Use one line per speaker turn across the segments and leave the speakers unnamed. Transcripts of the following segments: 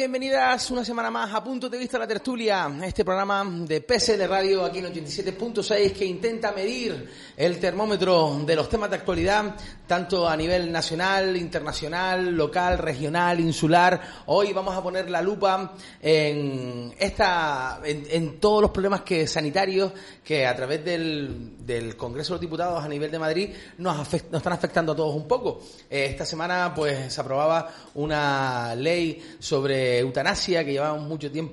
Bienvenidas una semana más a Punto de Vista la Tertulia, este programa de PSL Radio aquí en 87.6 que intenta medir el termómetro de los temas de actualidad, tanto a nivel nacional, internacional, local, regional, insular. Hoy vamos a poner la lupa en esta, en, todos los problemas que sanitarios que a través del, del Congreso de los Diputados a nivel de Madrid nos, nos están afectando a todos un poco. Eh, esta semana pues se aprobaba una ley sobre eutanasia que llevamos mucho tiempo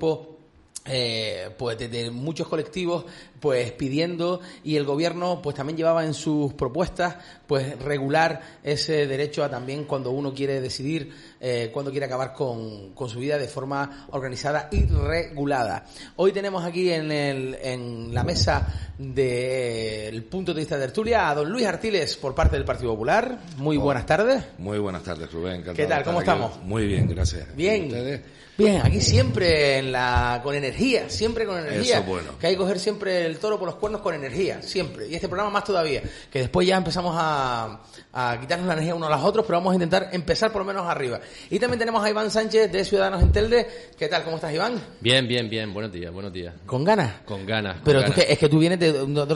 eh, pues desde muchos colectivos pues pidiendo y el gobierno pues también llevaba en sus propuestas pues regular ese derecho a también cuando uno quiere decidir eh, cuando quiere acabar con, con, su vida de forma organizada y regulada. Hoy tenemos aquí en, el, en la mesa del punto de vista de tertulia a don Luis Artiles por parte del Partido Popular. Muy buenas tardes.
Muy buenas tardes, Rubén.
¿Qué tal? ¿Cómo estamos?
Muy bien, gracias.
Bien. Bien, aquí siempre en la, con energía, siempre con energía.
Eso bueno.
Que hay que coger siempre el toro por los cuernos con energía, siempre. Y este programa más todavía. Que después ya empezamos a, a quitarnos la energía unos a los otros, pero vamos a intentar empezar por lo menos arriba. Y también tenemos a Iván Sánchez de Ciudadanos en Telde. ¿Qué tal? ¿Cómo estás, Iván?
Bien, bien, bien. Buenos días, buenos días.
¿Con ganas?
Con ganas.
pero
ganas.
es que tú vienes de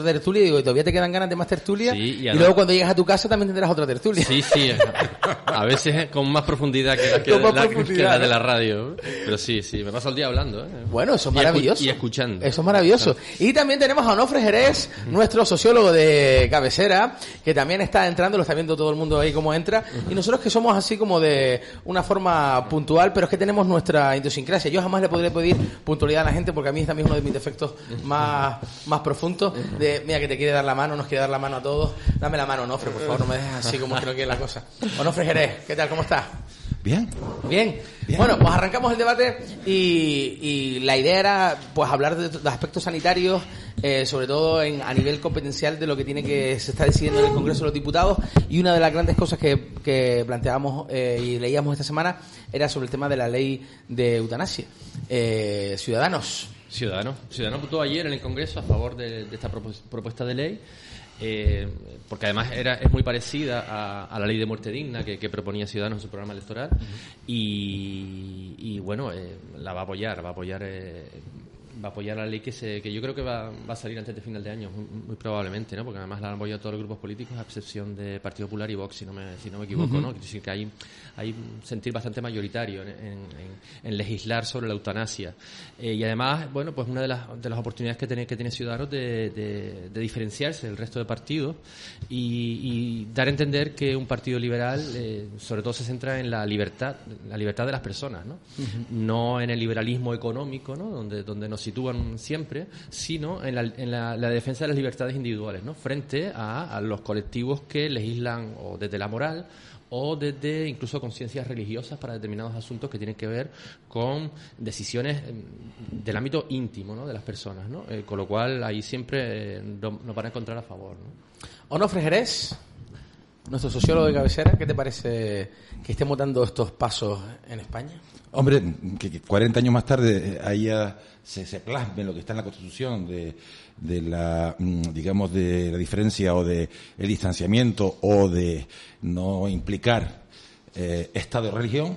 de tertulia y digo, ¿todavía te quedan ganas de más tertulia?
Sí,
y, y luego cuando llegas a tu casa también tendrás otra tertulia.
Sí, sí. A veces con más profundidad que la, que, la, profundidad, que la de la radio. Pero sí, sí. Me paso el día hablando. ¿eh?
Bueno, eso es maravilloso.
Y, escuchando.
Eso es maravilloso. Y también tenemos a Onofre Jerez, nuestro sociólogo de cabecera, que también está entrando, lo está viendo todo el mundo ahí cómo entra. Y nosotros que somos así como de una forma puntual, pero es que tenemos nuestra idiosincrasia. Yo jamás le podré pedir puntualidad a la gente porque a mí es también uno de mis defectos más, más profundos. De, mira, que te quiere dar la mano, nos quiere dar la mano a todos. Dame la mano, Onofre, por favor, no me dejes así como creo que es la cosa. Onofre Jerez, ¿qué tal? ¿Cómo estás?
Bien.
Bien. Bueno, pues arrancamos el debate y, y, la idea era pues hablar de los aspectos sanitarios, eh, sobre todo en, a nivel competencial de lo que tiene que se está decidiendo en el Congreso de los Diputados y una de las grandes cosas que, que planteábamos eh, y leíamos esta semana era sobre el tema de la ley de eutanasia. Eh, ciudadanos.
Ciudadanos. Ciudadanos votó ayer en el Congreso a favor de, de esta propuesta de ley. Eh, porque además era, es muy parecida a, a la ley de muerte digna que, que, proponía Ciudadanos en su programa electoral uh -huh. y, y, bueno, eh, la va a apoyar, va a apoyar eh, va a apoyar la ley que se que yo creo que va, va a salir antes de final de año muy, muy, probablemente no porque además la han apoyado todos los grupos políticos a excepción de Partido Popular y Vox si no me si no me equivoco uh -huh. no es decir que hay hay un sentir bastante mayoritario en, en, en legislar sobre la eutanasia. Eh, y además bueno pues una de las de las oportunidades que tiene que tiene Ciudadanos de, de, de diferenciarse del resto de partidos y, y, dar a entender que un partido liberal eh, sobre todo se centra en la libertad la libertad de las personas no uh -huh. no en el liberalismo económico no donde donde nos sitúan siempre, sino en la, en la, defensa de las libertades individuales, ¿no? frente a, los colectivos que legislan o desde la moral o desde incluso conciencias religiosas para determinados asuntos que tienen que ver con decisiones del ámbito íntimo ¿no? de las personas. ¿no? Eh, con lo cual ahí siempre eh, nos van a encontrar a favor. ¿no?
Onofre Jerez, nuestro sociólogo de cabecera, ¿qué te parece que estemos dando estos pasos en España?
Hombre, que, que 40 años más tarde ahí ya se, se plasme lo que está en la Constitución de, de la, digamos, de la diferencia o de el distanciamiento o de no implicar eh, Estado y religión,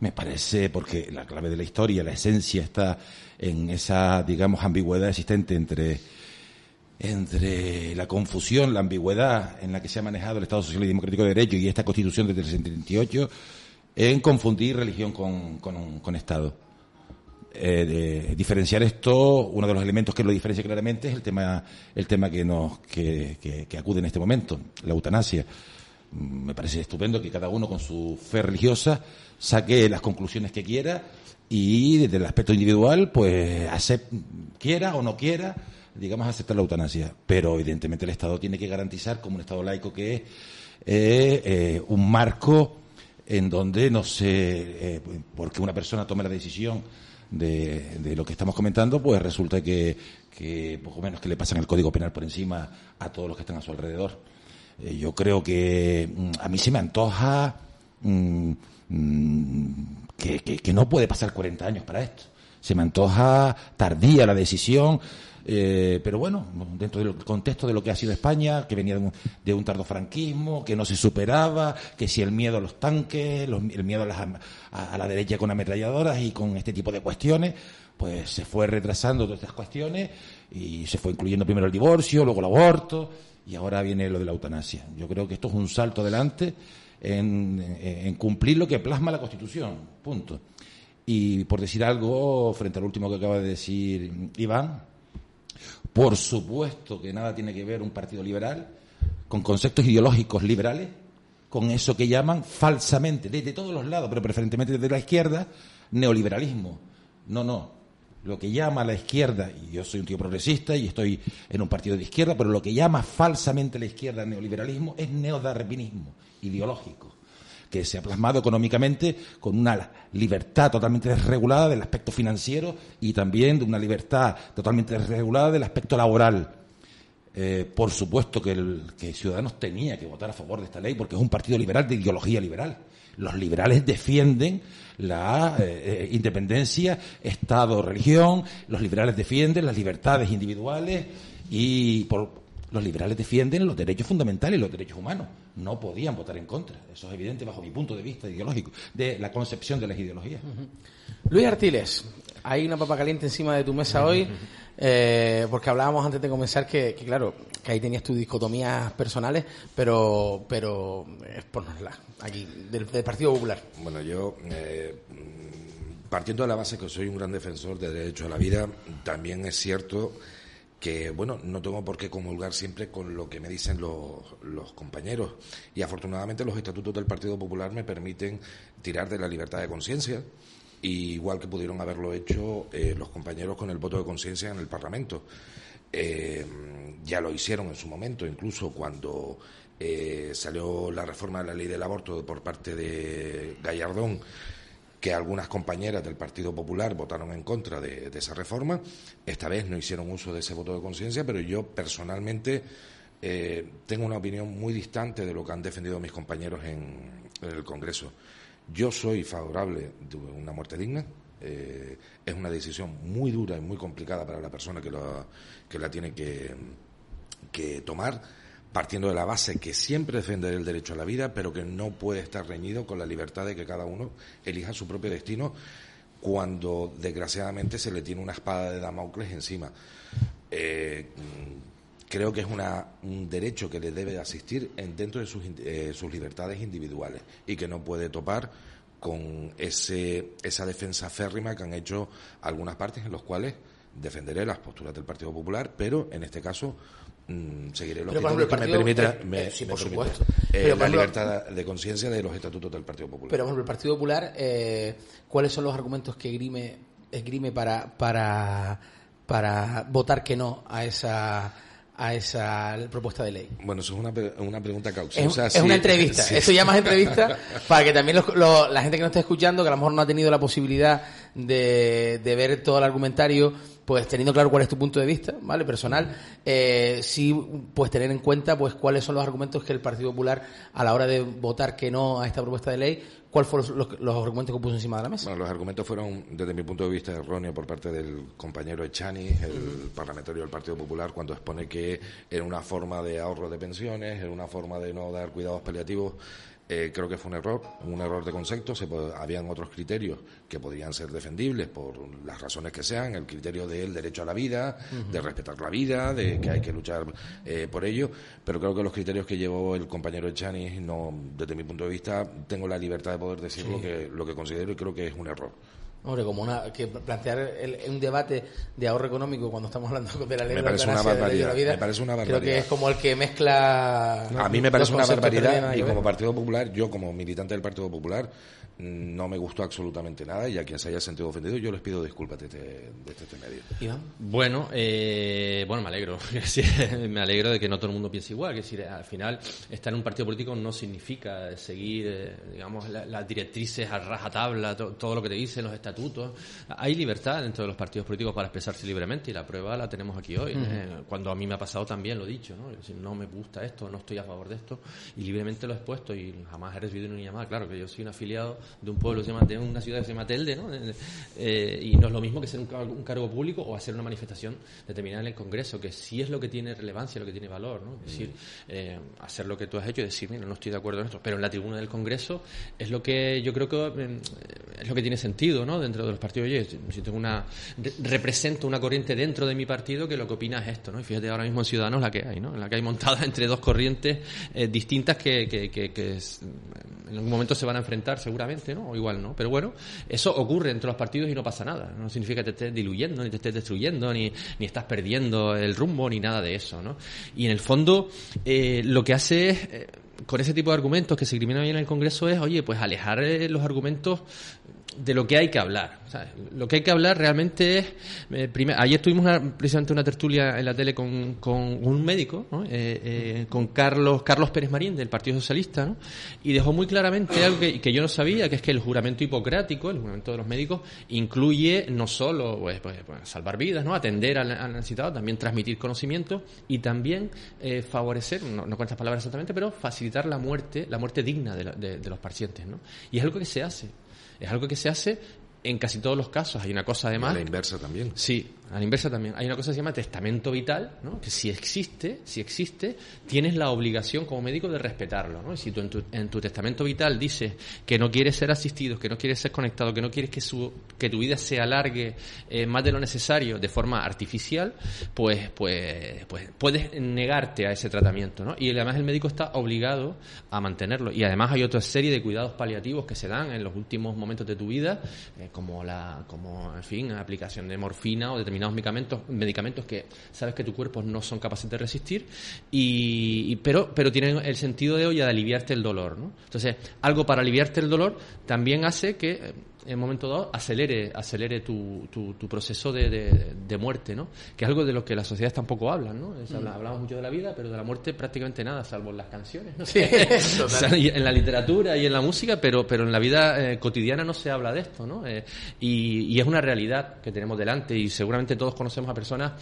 me parece, porque la clave de la historia, la esencia está en esa, digamos, ambigüedad existente entre entre la confusión, la ambigüedad en la que se ha manejado el Estado Social y Democrático de Derecho y esta Constitución desde el 78 en confundir religión con, con, Estado. Eh, diferenciar esto, uno de los elementos que lo diferencia claramente es el tema, el tema que nos, que, que, acude en este momento, la eutanasia. Me parece estupendo que cada uno con su fe religiosa saque las conclusiones que quiera y desde el aspecto individual, pues acept, quiera o no quiera, digamos, aceptar la eutanasia. Pero evidentemente el Estado tiene que garantizar, como un Estado laico que es, eh, eh, un marco en donde no se, eh, porque una persona tome la decisión de, de, lo que estamos comentando, pues resulta que, que poco menos que le pasan el Código Penal por encima a todos los que están a su alrededor. Eh, yo creo que mm, a mí se me antoja mm, mm, que, no puede pasar 40 años para esto. Se me antoja tardía la decisión. Eh, pero bueno, dentro del contexto de lo que ha sido España, que venía de un, tardofranquismo, que no se superaba, que si el miedo a los tanques, el miedo a, la derecha con ametralladoras y con este tipo de cuestiones, pues se fue retrasando todas estas cuestiones y se fue incluyendo primero el divorcio, luego el aborto y ahora viene lo de la eutanasia. Yo creo que esto es un salto adelante en cumplir lo que plasma la Constitución, punto. Y por decir algo, frente al último que acaba de decir Iván, por supuesto que nada tiene que ver un partido liberal con conceptos ideológicos liberales, con eso que llaman falsamente, desde todos los lados, pero preferentemente desde la izquierda, neoliberalismo. No, no. Lo que llama la izquierda, y yo soy un tío progresista y estoy en un partido de izquierda, pero lo que llama falsamente la izquierda neoliberalismo es neodarwinismo ideológico que se ha plasmado económicamente con una libertad totalmente desregulada del aspecto financiero y también de una libertad totalmente desregulada del aspecto laboral. Eh, por supuesto que, el, que Ciudadanos tenía que votar a favor de esta ley porque es un partido liberal de ideología liberal. Los liberales defienden la eh, eh, independencia, Estado, religión, los liberales defienden las libertades individuales y por, los liberales defienden los derechos fundamentales y los derechos humanos. No podían votar en contra. Eso es evidente bajo mi punto de vista ideológico, de la concepción de las ideologías.
Luis Artiles, hay una papa caliente encima de tu mesa hoy, eh, porque hablábamos antes de comenzar que, claro, que ahí tenías tus dicotomías personales, pero, pero exponoslas aquí, del, Partido Popular.
Bueno, yo, eh, partiendo de la base que soy un gran defensor de derecho a la vida, también es cierto que, bueno, no tengo por qué comulgar siempre con lo que me dicen los, compañeros. Y afortunadamente los estatutos del Partido Popular me permiten tirar de la libertad de conciencia, igual que pudieron haberlo hecho eh, los compañeros con el voto de conciencia en el Parlamento. Eh, ya lo hicieron en su momento, incluso cuando eh, salió la reforma de la ley del aborto por parte de Gallardón que algunas compañeras del Partido Popular votaron en contra de, esa reforma. Esta vez no hicieron uso de ese voto de conciencia, pero yo personalmente eh, tengo una opinión muy distante de lo que han defendido mis compañeros en, el Congreso. Yo soy favorable de una muerte digna. Eh, es una decisión muy dura y muy complicada para la persona que, que la tiene que, que tomar partiendo de la base que siempre defenderé el derecho a la vida, pero que no puede estar reñido con la libertad de que cada uno elija su propio destino cuando desgraciadamente se le tiene una espada de Damocles encima. Eh, creo que es un derecho que le debe asistir en, dentro de sus, eh, sus libertades individuales y que no puede topar con ese, esa defensa férrima que han hecho algunas partes en los cuales defenderé las posturas del Partido Popular, pero en este caso Mm, seguiré los que me permita,
eh, por supuesto.
Eh, la libertad de conciencia de los estatutos del Partido Popular.
Pero, por ejemplo, el Partido Popular, eh, ¿cuáles son los argumentos que esgrime, esgrime para, para, para votar que no a esa a esa propuesta de ley?
Bueno, eso es una, una pregunta
causa. Es, una entrevista. Eso ya más entrevista para que también la gente que nos está escuchando, que a lo mejor no ha tenido la posibilidad de, de ver todo el argumentario, pues teniendo claro cuál es tu punto de vista, ¿vale? Personal, eh, sí, pues tener en cuenta, pues cuáles son los argumentos que el Partido Popular, a la hora de votar que no a esta propuesta de ley, ¿cuáles fueron los, argumentos que puso encima de la mesa?
Bueno, los argumentos fueron, desde mi punto de vista, erróneos por parte del compañero Echani, el parlamentario del Partido Popular, cuando expone que era una forma de ahorro de pensiones, era una forma de no dar cuidados paliativos eh, creo que fue un error, un error de concepto. Se habían otros criterios que podrían ser defendibles por las razones que sean, el criterio del derecho a la vida, de respetar la vida, de que hay que luchar eh, por ello. Pero creo que los criterios que llevó el compañero Echani, no, desde mi punto de vista, tengo la libertad de poder decir lo, que, lo que considero y creo que es un error.
Hombre, como una, que plantear un debate de ahorro económico cuando estamos hablando de la ley
me parece una barbaridad, me parece una barbaridad.
Creo que es como el que mezcla.
A mí me parece una barbaridad y como Partido Popular, yo como militante del Partido Popular, no me gustó absolutamente nada y a quien se haya sentido ofendido yo les pido disculpas de este, este medio.
Bueno, eh, bueno, me alegro. me alegro de que no todo el mundo piense igual. Que decir, al final, estar en un partido político no significa seguir, eh, digamos, las directrices a rajatabla, todo lo que te dicen los estatutos. Hay libertad dentro de los partidos políticos para expresarse libremente y la prueba la tenemos aquí hoy. Eh, cuando a mí me ha pasado también lo he dicho, ¿no? decir, no me gusta esto, no estoy a favor de esto y libremente lo he expuesto y jamás he recibido una llamada. Claro que yo soy un afiliado de un pueblo, de una ciudad que se llama Telde, ¿no? Eh, y no es lo mismo que ser un, cargo público o hacer una manifestación determinada en el Congreso, que sí es lo que tiene relevancia, lo que tiene valor, ¿no? Es decir, eh, hacer lo que tú has hecho y decir, mira, no estoy de acuerdo en esto, pero en la tribuna del Congreso es lo que yo creo que eh, es lo que tiene sentido, ¿no? Dentro de los partidos, oye, si tengo una represento una corriente dentro de mi partido que lo que opina es esto, ¿no? Y fíjate ahora mismo en Ciudadanos la que hay, ¿no? En la que hay montada entre dos corrientes distintas que, que, que, que en algún momento se van a enfrentar seguramente, ¿no? O igual no. Pero bueno, eso ocurre entre los partidos y no pasa nada. No significa que te estés diluyendo, ni te estés destruyendo, ni, ni estás perdiendo el rumbo, ni nada de eso, ¿no? Y en el fondo, eh, lo que hace es, eh, con ese tipo de argumentos que se criminan hoy en el Congreso es, oye, pues alejar eh, los argumentos de lo que hay que hablar. lo que hay que hablar realmente es. Eh, ayer tuvimos precisamente una tertulia en la tele con, con un médico, eh, eh, con Carlos Carlos Pérez Marín del Partido Socialista, y dejó muy claramente algo que, yo no sabía, que es que el juramento hipocrático, el juramento de los médicos, incluye no solo pues, pues, pues salvar vidas, ¿no? atender al, necesitado, también transmitir conocimiento y también favorecer, no, no con estas palabras exactamente, pero facilitar la muerte, la muerte digna de, de los pacientes. ¿no? Y es algo que se hace. Es algo que se hace en casi todos los casos. Hay una cosa además.
la inversa también.
Sí, a la inversa también. Hay una cosa que se llama testamento vital, ¿no? que si existe, si existe, tienes la obligación como médico de respetarlo. ¿no? Y si tú en tu, en tu testamento vital dices que no quieres ser asistido, que no quieres ser conectado, que no quieres que, su, que tu vida se alargue eh, más de lo necesario de forma artificial, pues, pues, pues puedes negarte a ese tratamiento. ¿no? Y además el médico está obligado a mantenerlo. Y además hay otra serie de cuidados paliativos que se dan en los últimos momentos de tu vida, eh, como, la, como, en fin, aplicación de morfina o de medicamentos, medicamentos que sabes que tu cuerpo no son capaces de resistir, y, pero, pero tienen el sentido de hoy de aliviarte el dolor. ¿no? Entonces, algo para aliviarte el dolor también hace que en un momento dado acelere, acelere tu, tu, proceso de, de, muerte, ¿no? Que es algo de lo que las sociedades tampoco hablan, ¿no? Mm. Hablamos mucho de la vida, pero de la muerte prácticamente nada, salvo en las canciones, ¿no? en la literatura y en la música, pero, pero en la vida eh, cotidiana no se habla de esto, ¿no? Eh, y, y, es una realidad que tenemos delante y seguramente todos conocemos a personas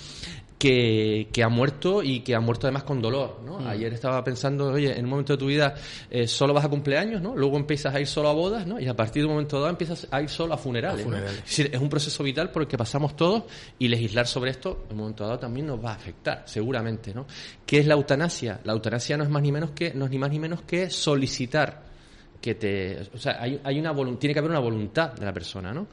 que, que han muerto y que han muerto además con dolor, ¿no? Mm. Ayer estaba pensando, oye, en un momento de tu vida eh, solo vas a cumpleaños, ¿no? Luego empiezas a ir solo a bodas, ¿no? Y a partir de un momento dado empiezas a ir solo a funerales. Es, un proceso vital por el que pasamos todos y legislar sobre esto en un momento dado también nos va a afectar, seguramente, ¿no? ¿Qué es la eutanasia? La eutanasia no es más ni menos que, no es ni más ni menos que solicitar que te, o sea, hay, hay una tiene que haber una voluntad de la persona, ¿no?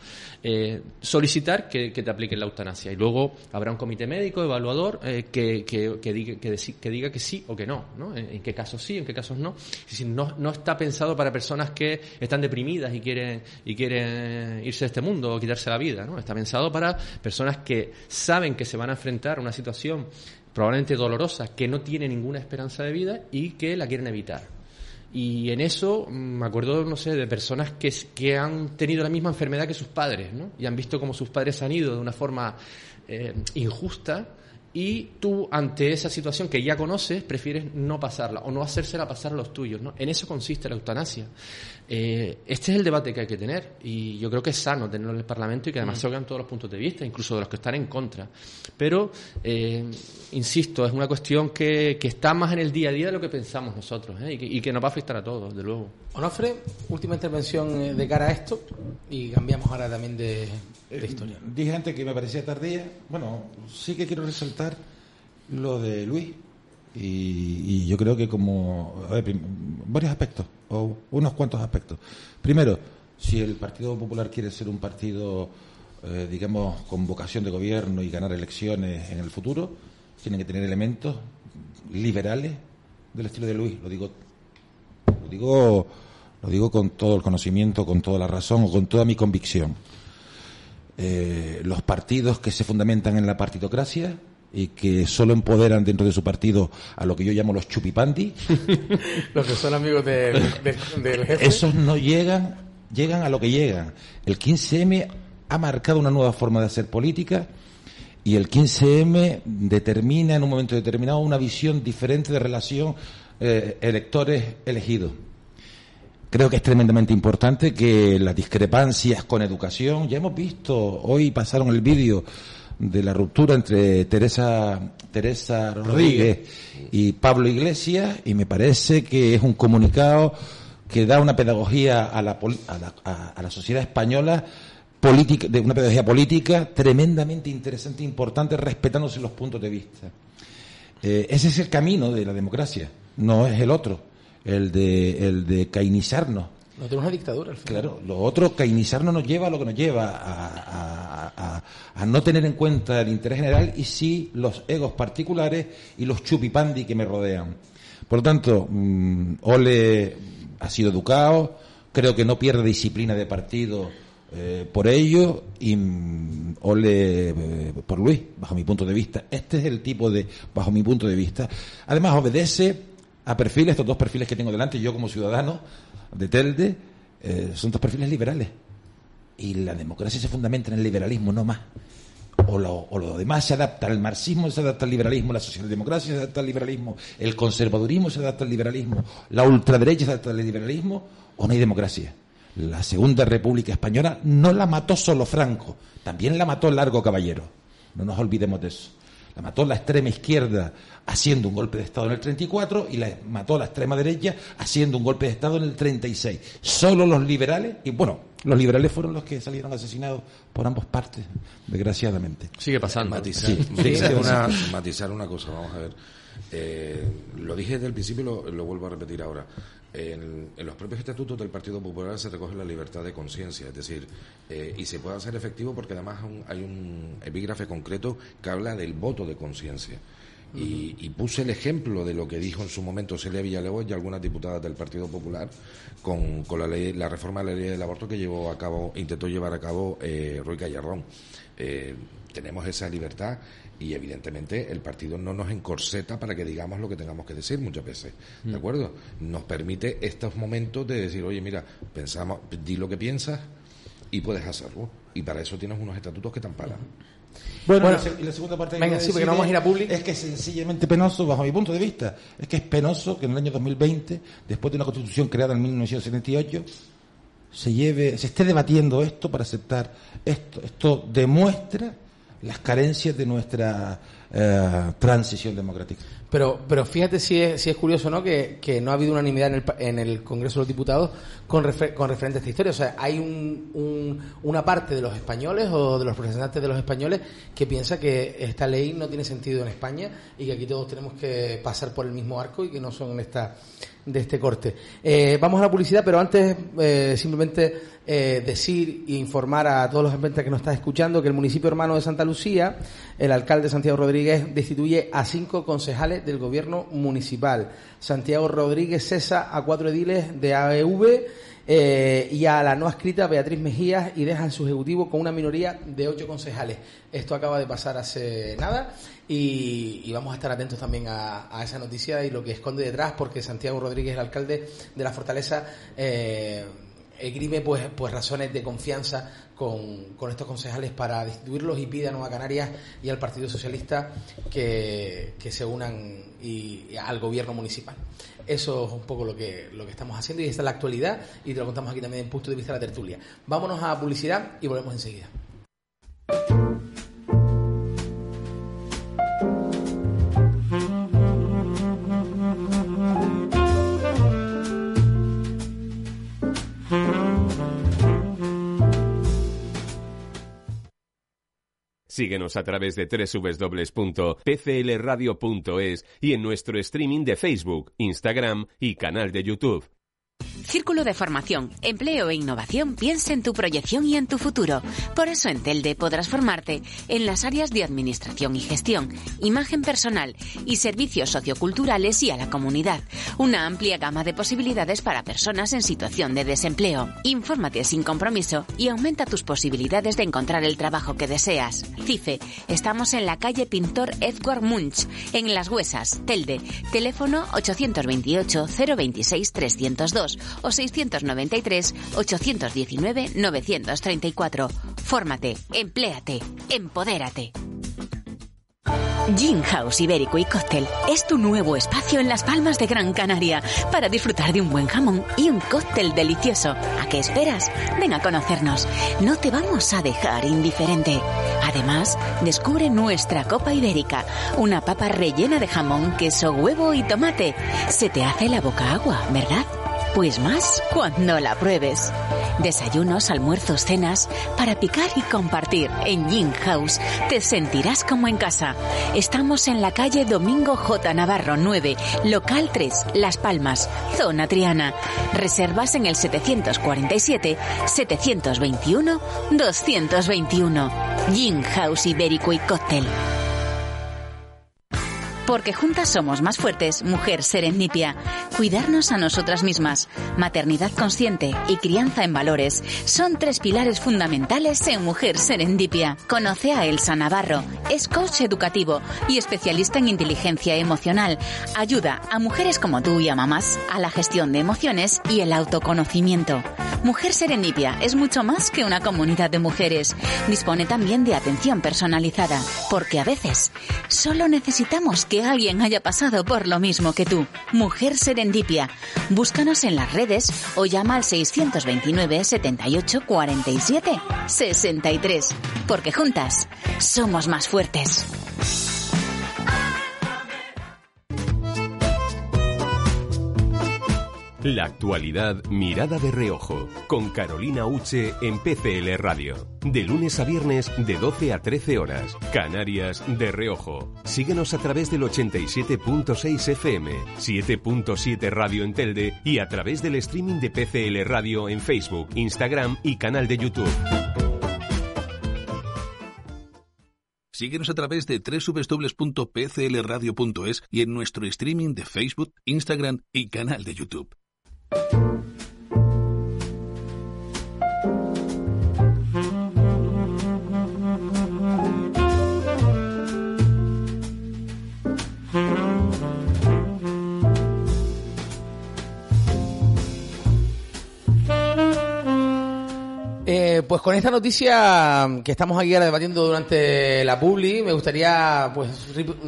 Eh, solicitar que, te apliquen la eutanasia y luego habrá un comité médico evaluador eh, que, que, diga, que, diga que sí o que no, ¿no? En, qué casos sí, en qué casos no. Es no, no está pensado para personas que están deprimidas y quieren y quieren irse de este mundo o quitarse la vida, ¿no? Está pensado para personas que saben que se van a enfrentar a una situación probablemente dolorosa, que no tiene ninguna esperanza de vida y que la quieren evitar. Y en eso mm, me acuerdo, no sé, de personas que, que han tenido la misma enfermedad que sus padres, ¿no? Y han visto cómo sus padres han ido de una forma eh, injusta y tú ante esa situación que ya conoces prefieres no pasarla o no hacérsela pasar a los tuyos. ¿no? En eso consiste la eutanasia. Eh, este es el debate que hay que tener y yo creo que es sano tenerlo en el Parlamento y que además mm. se oigan todos los puntos de vista, incluso de los que están en contra. Pero, eh, insisto, es una cuestión que, que, está más en el día a día de lo que pensamos nosotros ¿eh? y, que, nos va a afectar a todos, de luego.
Onofre, última intervención de cara a esto y cambiamos ahora también de, de historia.
Dije antes que me parecía tardía. Bueno, sí que quiero resaltar lo de Luis. Y, yo creo que como varios aspectos, o unos cuantos aspectos. Primero, si el Partido Popular quiere ser un partido, eh, digamos, con vocación de gobierno y ganar elecciones en el futuro, tiene que tener elementos liberales del estilo de Luis. Lo digo, digo, lo digo con todo el conocimiento, con toda la razón o con toda mi convicción. Eh, los partidos que se fundamentan en la partitocracia y que solo empoderan dentro de su partido a lo que yo llamo los chupipandi.
los que son amigos del jefe.
Esos no llegan, llegan a lo que llegan. El 15M ha marcado una nueva forma de hacer política y el 15M determina en un momento determinado una visión diferente de relación eh, electores elegidos. Creo que es tremendamente importante que las discrepancias con educación, ya hemos visto, hoy pasaron el vídeo de la ruptura entre Teresa, Teresa Rodríguez y Pablo Iglesias y me parece que es un comunicado que da una pedagogía a la, a la, sociedad española política, de una pedagogía política tremendamente interesante e importante, respetándose los puntos de vista. Eh, ese es el camino de la democracia, no es el otro, el de, el de cainizarnos.
No tenemos una dictadura, al
final. Claro, lo otro, cainizarnos nos lleva a lo que nos lleva, a, a, no tener en cuenta el interés general y sí los egos particulares y los chupipandi que me rodean. Por lo tanto, mm, Ole ha sido educado, creo que no pierde disciplina de partido eh, por ello y mm, ole eh, por Luis, bajo mi punto de vista. Este es el tipo de, bajo mi punto de vista. Además, obedece perfiles, estos dos perfiles que tengo delante, yo como ciudadano de Telde, eh, son dos perfiles liberales. Y la democracia se fundamenta en el liberalismo, no más. O lo, o lo, demás se adapta al marxismo, se adapta al liberalismo, la socialdemocracia se adapta al liberalismo, el conservadurismo se adapta al liberalismo, la ultraderecha se adapta al liberalismo, o no hay democracia. La Segunda República Española no la mató solo Franco, también la mató Largo Caballero. No nos olvidemos de eso. La mató la extrema izquierda haciendo un golpe de Estado en el 34 y la mató la extrema derecha haciendo un golpe de Estado en el 36. Solo los liberales, y bueno, los liberales fueron los que salieron asesinados por ambas partes, desgraciadamente.
Sigue pasando.
Matizar, una, cosa, vamos a ver. Eh, lo dije desde el principio y lo vuelvo a repetir ahora. En, los propios estatutos del Partido Popular se recoge la libertad de conciencia, es decir, eh, y se puede hacer efectivo porque además hay un epígrafe concreto que habla del voto de conciencia. y, puse el ejemplo de lo que dijo en su momento Celia Villalobos y algunas diputadas del Partido Popular con, la, ley, la reforma de la ley del aborto que llevó a cabo, intentó llevar a cabo eh, Roy Callarrón. Eh, tenemos esa libertad y evidentemente el partido no nos encorseta para que digamos lo que tengamos que decir muchas veces, ¿de mm. acuerdo? Nos permite estos momentos de decir, oye, mira, pensamos, di lo que piensas y puedes hacerlo. Y para eso tienes unos estatutos que te amparan.
Bueno, y la segunda parte
venga, sí, porque no vamos a ir a público.
Es que es sencillamente penoso, bajo mi punto de vista, es que es penoso que en el año 2020, después de una constitución creada en 1978, se lleve, se esté debatiendo esto para aceptar esto. Esto demuestra las carencias de nuestra eh, transición democrática.
Pero, pero fíjate si es, si es curioso, ¿no? Que, que no ha habido unanimidad en el, en el Congreso de los Diputados con, con referente a esta historia. O sea, hay un, una parte de los españoles o de los representantes de los españoles que piensa que esta ley no tiene sentido en España y que aquí todos tenemos que pasar por el mismo arco y que no son esta, de este corte. Eh, vamos a la publicidad, pero antes eh, simplemente eh, decir e informar a todos los empresas que nos están escuchando que el municipio hermano de Santa Lucía, el alcalde Santiago Rodríguez destituye a cinco concejales del gobierno municipal. Santiago Rodríguez cesa a cuatro ediles de AEV eh, y a la no escrita Beatriz Mejías y dejan su ejecutivo con una minoría de ocho concejales. Esto acaba de pasar hace nada y, vamos a estar atentos también a, esa noticia y lo que esconde detrás porque Santiago Rodríguez, el alcalde de la Fortaleza, eh, pues, pues razones de confianza con, con, estos concejales para destituirlos y pide a Nueva Canarias y al Partido Socialista que, que se unan y, al gobierno municipal. Eso es un poco lo que, lo que estamos haciendo y esta es la actualidad y te lo contamos aquí también en punto de vista de la tertulia. Vámonos a publicidad y volvemos enseguida.
Síguenos a través de www.pclradio.es y en nuestro streaming de Facebook, Instagram y canal de YouTube.
Círculo de Formación, Empleo e Innovación piensa en tu proyección y en tu futuro. Por eso en Telde podrás formarte en las áreas de Administración y Gestión, Imagen Personal y Servicios Socioculturales y a la comunidad. Una amplia gama de posibilidades para personas en situación de desempleo. Infórmate sin compromiso y aumenta tus posibilidades de encontrar el trabajo que deseas. CIFE, estamos en la calle Pintor Edward Munch, en Las Huesas, Telde. Teléfono 828 026 302 o 693 819 934. Fórmate, empléate, empodérate. Gin House Ibérico y Cóctel es tu nuevo espacio en las Palmas de Gran Canaria para disfrutar de un buen jamón y un cóctel delicioso. ¿A qué esperas? Ven a conocernos. No te vamos a dejar indiferente. Además, descubre nuestra copa ibérica, una papa rellena de jamón, queso, huevo y tomate. Se te hace la boca agua, ¿verdad? Pues más cuando la pruebes. Desayunos, almuerzos, cenas, para picar y compartir. En Gin House te sentirás como en casa. Estamos en la calle Domingo J. Navarro 9, local 3, Las Palmas, zona Triana. Reservas en el 747 721 221. Gin House Ibérico y Cóctel. Porque juntas somos más fuertes, mujer serendipia. Cuidarnos a nosotras mismas, maternidad consciente y crianza en valores son tres pilares fundamentales en Mujer Serendipia. Conoce a Elsa Navarro, es coach educativo y especialista en inteligencia emocional. Ayuda a mujeres como tú y a mamás a la gestión de emociones y el autoconocimiento. Mujer Serendipia es mucho más que una comunidad de mujeres. Dispone también de atención personalizada, porque a veces solo necesitamos que alguien haya pasado por lo mismo que tú. Mujer Serendipia. Búscanos en las redes o llama al 629 78 47 63. Porque juntas somos más fuertes.
La actualidad mirada de reojo con Carolina Uche en PCL Radio. De lunes a viernes de 12 a 13 horas. Canarias de reojo. Síguenos a través del 87.6 FM, 7.7 Radio en Telde y a través del streaming de PCL Radio en Facebook, Instagram y canal de YouTube.
Síguenos a través de www.pclradio.es y en nuestro streaming de Facebook, Instagram y canal de YouTube.
Eh, pues con esta noticia que estamos aquí ahora debatiendo durante la publi, me gustaría pues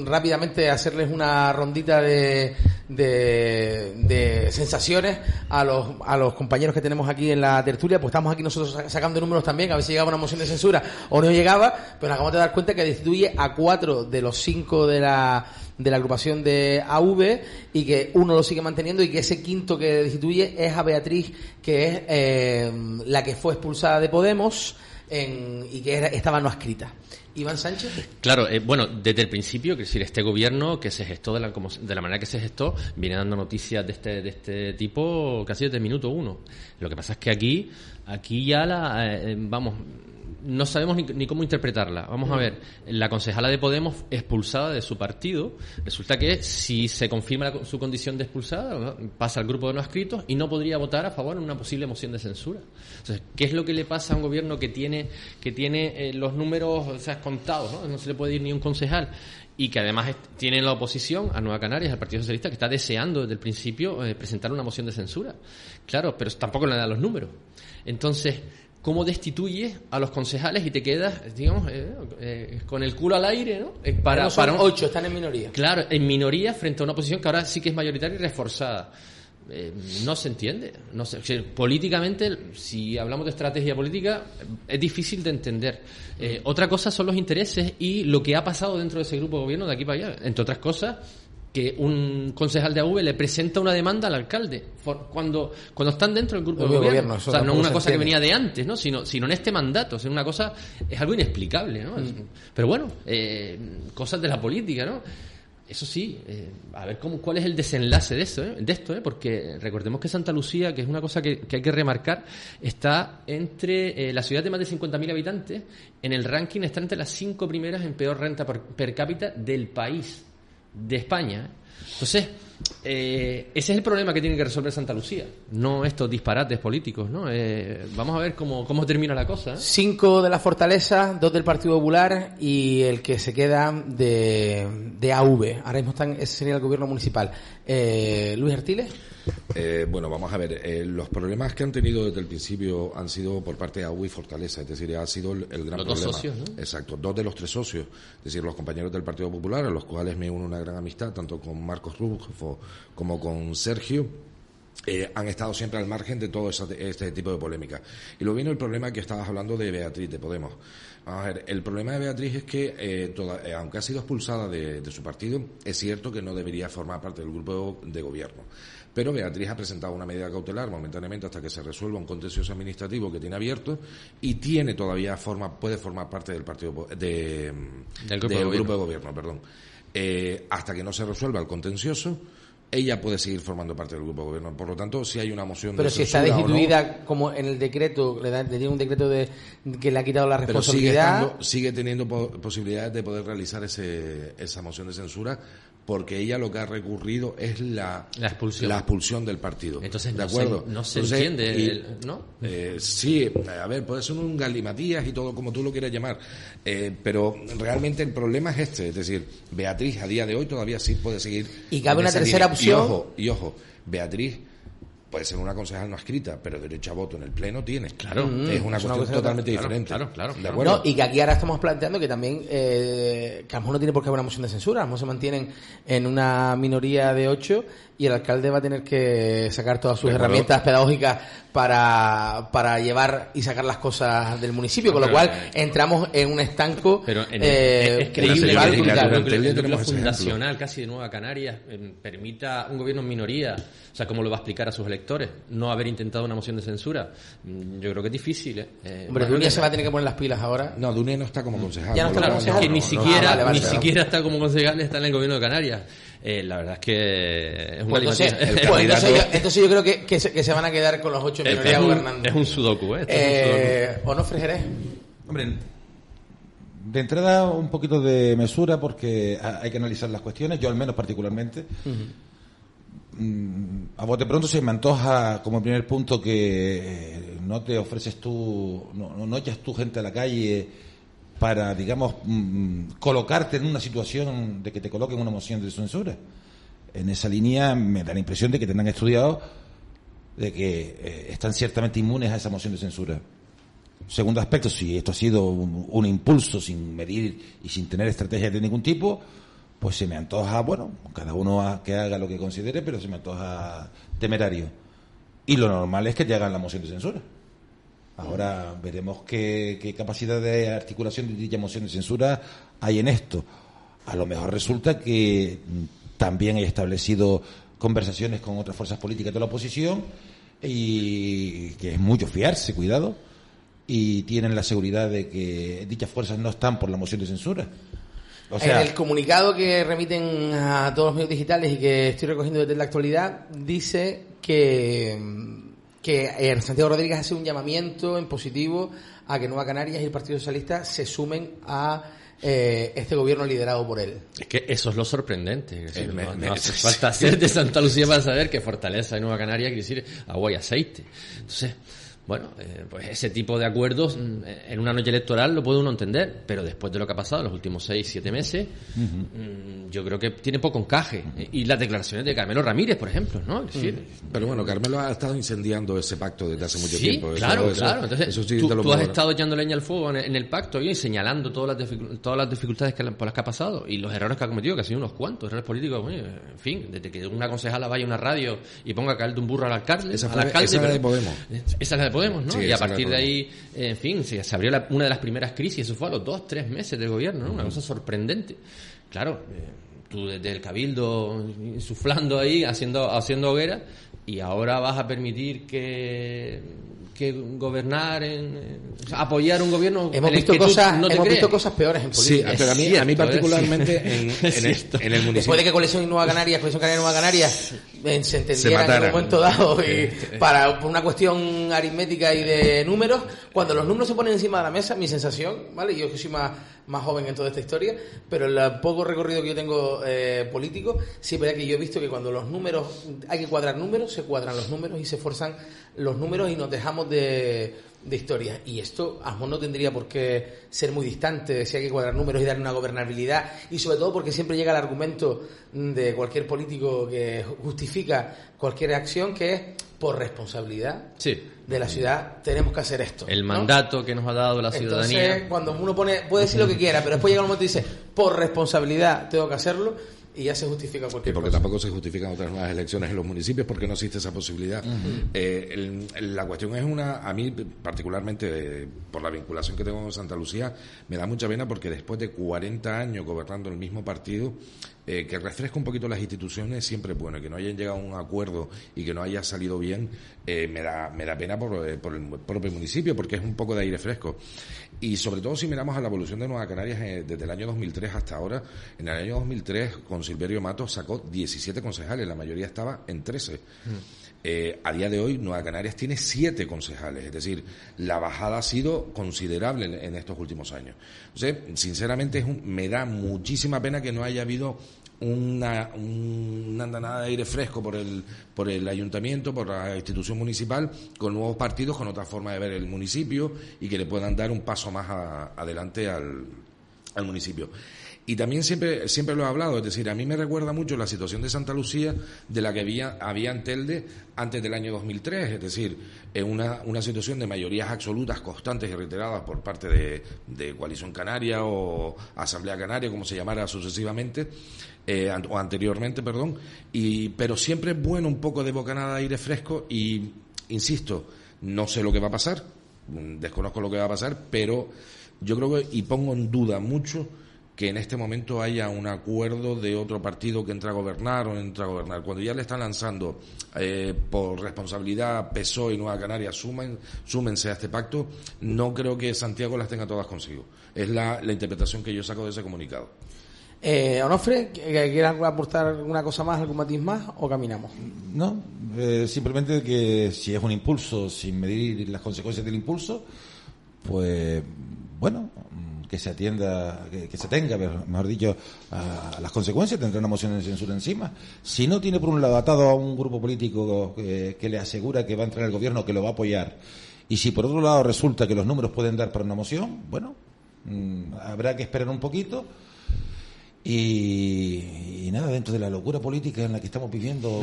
rápidamente hacerles una rondita de, de, de sensaciones a los, a los compañeros que tenemos aquí en la tertulia, pues estamos aquí nosotros sa- sacando números también, a ver si llegaba una moción de censura o no llegaba, pero acabamos de dar cuenta que destituye a cuatro de los cinco de la de la agrupación de AV y que uno lo sigue manteniendo y que ese quinto que destituye es a Beatriz, que es eh, la que fue expulsada de Podemos en- y que era- estaba no adscrita. Iván Sánchez.
Claro, eh, bueno, desde el principio, que decir, este gobierno que se gestó de la, como- de la manera que se gestó, viene dando noticias de este, de este tipo casi desde el minuto uno. Lo que pasa es que aquí, aquí ya la, eh, eh, vamos, no sabemos ni, ni cómo interpretarla. Vamos a ver, la concejala de Podemos expulsada de su partido, resulta que si se confirma la- su condición de expulsada, pasa al grupo de no adscritos y no podría votar a favor en una posible moción de censura. Entonces, ¿qué es lo que le pasa a un gobierno que tiene, que tiene eh, los números o sea, contados? ¿no? no se le puede ir ni un concejal y que además tiene en la oposición a Nueva Canarias, al Partido Socialista, que está deseando desde el principio eh, presentar una moción de censura. Claro, pero tampoco le da los números. Entonces, ¿cómo destituyes a los concejales y te quedas, digamos, eh, eh, con el culo al aire, ¿no? Eh, para,
No son
para un-
ocho, están en minoría.
Claro, en minoría frente a una oposición que ahora sí que es mayoritaria y reforzada. No se entiende. No se- o sea, políticamente, si hablamos de estrategia política, es difícil de entender. Otra cosa son los intereses y lo que ha pasado dentro de ese grupo de gobierno de aquí para allá. Entre otras cosas, que un concejal de AV le presenta una demanda al alcalde por- cuando, cuando están dentro del grupo de gobierno. o sea, no
tampoco
una cosa que venía de antes, ¿no? Sino, sino en este mandato. Es una cosa, es algo inexplicable, ¿no? Es- Pero bueno, eh, cosas de la política, ¿no? Eso sí, eh, a ver cómo, cuál es el desenlace de eso, ¿eh? de esto, ¿eh? porque recordemos que Santa Lucía, que es una cosa que, que hay que remarcar, está entre eh, la ciudad de más de 50.000 habitantes, en el ranking está entre las cinco primeras en peor renta per, per cápita del país, de España. Entonces, eh, ese es el problema que tiene que resolver Santa Lucía, no estos disparates políticos. ¿no? Eh, vamos a ver cómo, cómo termina la cosa. ¿eh?
Cinco de la Fortaleza, dos del Partido Popular y el que se queda de, de AV. Ahora mismo están, ese sería el gobierno municipal. Eh, Luis Artiles.
Eh, bueno, vamos a ver. eh, los problemas que han tenido desde el principio han sido por parte de AU y Fortaleza, es decir, ha sido el, el gran
Los dos
problema.
socios, ¿no?
Exacto, dos de los tres socios, es decir, los compañeros del Partido Popular, a los cuales me une una gran amistad, tanto con Marcos Rufo como con Sergio. eh, han estado siempre al margen de todo este tipo de polémica. Y luego viene el problema que estabas hablando de Beatriz, de Podemos. Vamos a ver, el problema de Beatriz es que, eh, eh, aunque ha sido expulsada de, su partido, es cierto que no debería formar parte del grupo de gobierno. Pero Beatriz ha presentado una medida cautelar momentáneamente hasta que se resuelva un contencioso administrativo que tiene abierto y tiene todavía forma, puede formar parte del partido de, del grupo, de, gobierno. perdón. hasta que no se resuelva el contencioso, ella puede seguir formando parte del grupo de gobierno. Por lo tanto, si hay una moción
Pero si está destituida, como en el decreto, le, da, tiene un decreto de que le ha quitado la responsabilidad.
sigue, teniendo posibilidades de poder realizar ese, esa moción de censura porque ella lo que ha recurrido es la,
la, expulsión.
la expulsión del partido.
Entonces, ¿de acuerdo? no se entiende, ¿no?
Eh, sí, a ver, puede ser un galimatías y todo como tú lo quieras llamar, eh, pero realmente el problema es este, es decir, Beatriz a día de hoy todavía sí puede seguir.
Y cabe una tercera opción.
ojo, y ojo, Beatriz puede ser una concejal no escrita, pero derecho a voto en el pleno tiene.
Claro.
Es una cuestión totalmente diferente.
Claro, claro.
¿De acuerdo? y que aquí ahora estamos planteando que también, eh, que a lo mejor no tiene por qué haber una moción de censura, a lo mejor se mantienen en una minoría de ocho y el alcalde va a tener que sacar todas sus herramientas pedagógicas para, para llevar y sacar las cosas del municipio, con lo cual entramos en un estanco
pero en eh, es que el fundacional casi de Nueva Canarias eh, permita un gobierno en minoría, o sea, ¿cómo lo va a explicar a sus electores? No haber intentado una moción de censura. Mm, yo creo que es difícil. ¿eh?
eh Hombre, Dunia se va a tener que poner las pilas ahora.
No, Dunia no está como concejal.
Ya no está como concejal. Es que ni siquiera, ah, ni siquiera está como concejal, está en el gobierno de Canarias. Eh, la verdad es que es un
pues entonces, pues entonces, yo, creo que, que, se, van a quedar con los ocho minorías gobernando.
Es un sudoku, ¿eh?
eh ¿O no, Frejeré?
Hombre, de entrada un poquito de mesura porque hay que analizar las cuestiones, yo al menos particularmente. Mm, a bote pronto se me antoja como primer punto que eh, no te ofreces tú, no, echas tu gente a la calle para, digamos, mm, colocarte en una situación de que te coloquen una moción de censura. En esa línea me da la impresión de que tendrán estudiado de que eh, están ciertamente inmunes a esa moción de censura. Segundo aspecto, si esto ha sido un, impulso sin medir y sin tener estrategias de ningún tipo, pues se me antoja, bueno, cada uno que haga lo que considere, pero se me antoja temerario. Y lo normal es que te hagan la moción de censura. Ahora veremos qué, capacidad de articulación de dicha moción de censura hay en esto. A lo mejor resulta que también hay establecido conversaciones con otras fuerzas políticas de la oposición y que es mucho fiarse, cuidado, y tienen la seguridad de que dichas fuerzas no están por la moción de censura.
O sea, en el comunicado que remiten a todos los medios digitales y que estoy recogiendo desde la actualidad, dice que que eh, Santiago Rodríguez hace un llamamiento en positivo a que Nueva Canarias y el Partido Socialista se sumen a eh, este gobierno liderado por él.
Es que eso es lo sorprendente. no, hace falta ser de Santa Lucía para saber que Fortaleza de Nueva Canarias quiere decir agua y aceite. Entonces, bueno, eh, pues ese tipo de acuerdos mm, en una noche electoral lo puede uno entender, pero después de lo que ha pasado en los últimos seis, siete meses, mm, yo creo que tiene poco encaje. Y las declaraciones de Carmelo Ramírez, por ejemplo, ¿no?
pero bueno, Carmelo ha estado incendiando ese pacto desde hace mucho
sí,
tiempo.
Claro, claro. Entonces, tú, has estado echando leña al fuego en, el pacto y señalando todas las, todas las dificultades que, por las que ha pasado y los errores que ha cometido, que ha sido unos cuantos, errores políticos, en fin, desde que una concejala vaya a una radio y ponga a caer de un burro al alcalde.
Esa, esa es la de Podemos.
Esa es la de Podemos, ¿no? y a partir de ahí, en fin, se, abrió una de las primeras crisis, eso fue a los dos, tres meses del gobierno, ¿no? Una cosa sorprendente. Claro, eh, tú desde el cabildo insuflando ahí, haciendo, haciendo hoguera, y ahora vas a permitir que que gobernar, en, apoyar un gobierno.
Hemos, visto, cosas, hemos visto cosas peores en política.
Sí, pero a mí, a mí particularmente en, en, el, municipio.
Después de que Coalición Nueva Canarias, Coalición Canaria Nueva Canarias eh, se entendieran en un momento dado y para por una cuestión aritmética y de números, cuando los números se ponen encima de la mesa, mi sensación, ¿vale? Yo que soy más más joven en toda esta historia, pero el poco recorrido que yo tengo eh, político, sí es que yo he visto que cuando los números, hay que cuadrar números, se cuadran los números y se esfuerzan los números y nos dejamos de, de historia. Y esto, Asmos no tendría por qué ser muy distante si hay que cuadrar números y dar una gobernabilidad. Y sobre todo porque siempre llega el argumento de cualquier político que justifica cualquier acción que es por responsabilidad de la ciudad tenemos que hacer esto.
El mandato que nos ha dado la ciudadanía.
Entonces, cuando uno pone, puede decir lo que quiera, pero después llega un momento y dice, por responsabilidad tengo que hacerlo, y ya se justifica
Y
cualquier
porque
cosa.
tampoco se justifican otras nuevas elecciones en los municipios porque no existe esa posibilidad. Eh, el- la cuestión es una, a mí particularmente eh, por la vinculación que tengo con Santa Lucía, me da mucha pena porque después de 40 años gobernando el mismo partido, eh, que refresca un poquito las instituciones siempre es bueno, que no hayan llegado a un acuerdo y que no haya salido bien, eh, me, da, me da pena por, eh, el propio municipio porque es un poco de aire fresco. Y sobre todo si miramos a la evolución de Nueva Canarias eh, desde el año 2003 hasta ahora, en el año 2003 con Silverio Matos sacó 17 concejales, la mayoría estaba en 13. Eh, a día de hoy Nueva Canarias tiene 7 concejales, es decir, la bajada ha sido considerable en, estos últimos años. Sinceramente es un- me da muchísima pena que no haya habido una, un- una andanada de aire fresco por el, por el ayuntamiento, por la institución municipal, con nuevos partidos, con otra forma de ver el municipio y que le puedan dar un paso más a- adelante al, al municipio. Y también siempre, siempre lo he hablado, es decir, a mí me recuerda mucho la situación de Santa Lucía de la que había, había en Telde antes del año 2003, es decir, en una, una situación de mayorías absolutas, constantes y reiteradas por parte de, de Coalición Canaria o Asamblea Canaria, como se llamara sucesivamente, eh, o anteriormente, perdón, y, pero siempre es bueno un poco de bocanada de aire fresco y, insisto, no sé lo que va a pasar, mm, desconozco lo que va a pasar, pero yo creo que, y pongo en duda mucho, que en este momento haya un acuerdo de otro partido que entra a gobernar o no entra a gobernar. Cuando ya le están lanzando eh, por responsabilidad PSOE y Nueva Canarias, sumen, súmense a este pacto, no creo que Santiago las tenga todas consigo. Es la, la interpretación que yo saco de ese comunicado.
Eh, Onofre, ¿que- que ¿quieres aportar alguna cosa más, algún matiz más o caminamos?
No, eh, simplemente que si es un impulso sin medir las consecuencias del impulso, pues bueno, que se atienda, que, se tenga, mejor dicho, a las consecuencias, tendrá una moción de censura encima. Si no tiene por un lado atado a un grupo político que, que le asegura que va a entrar al gobierno, que lo va a apoyar, y si por otro lado resulta que los números pueden dar para una moción, bueno, mm, habrá que esperar un poquito. Y, y nada, dentro de la locura política en la que estamos viviendo,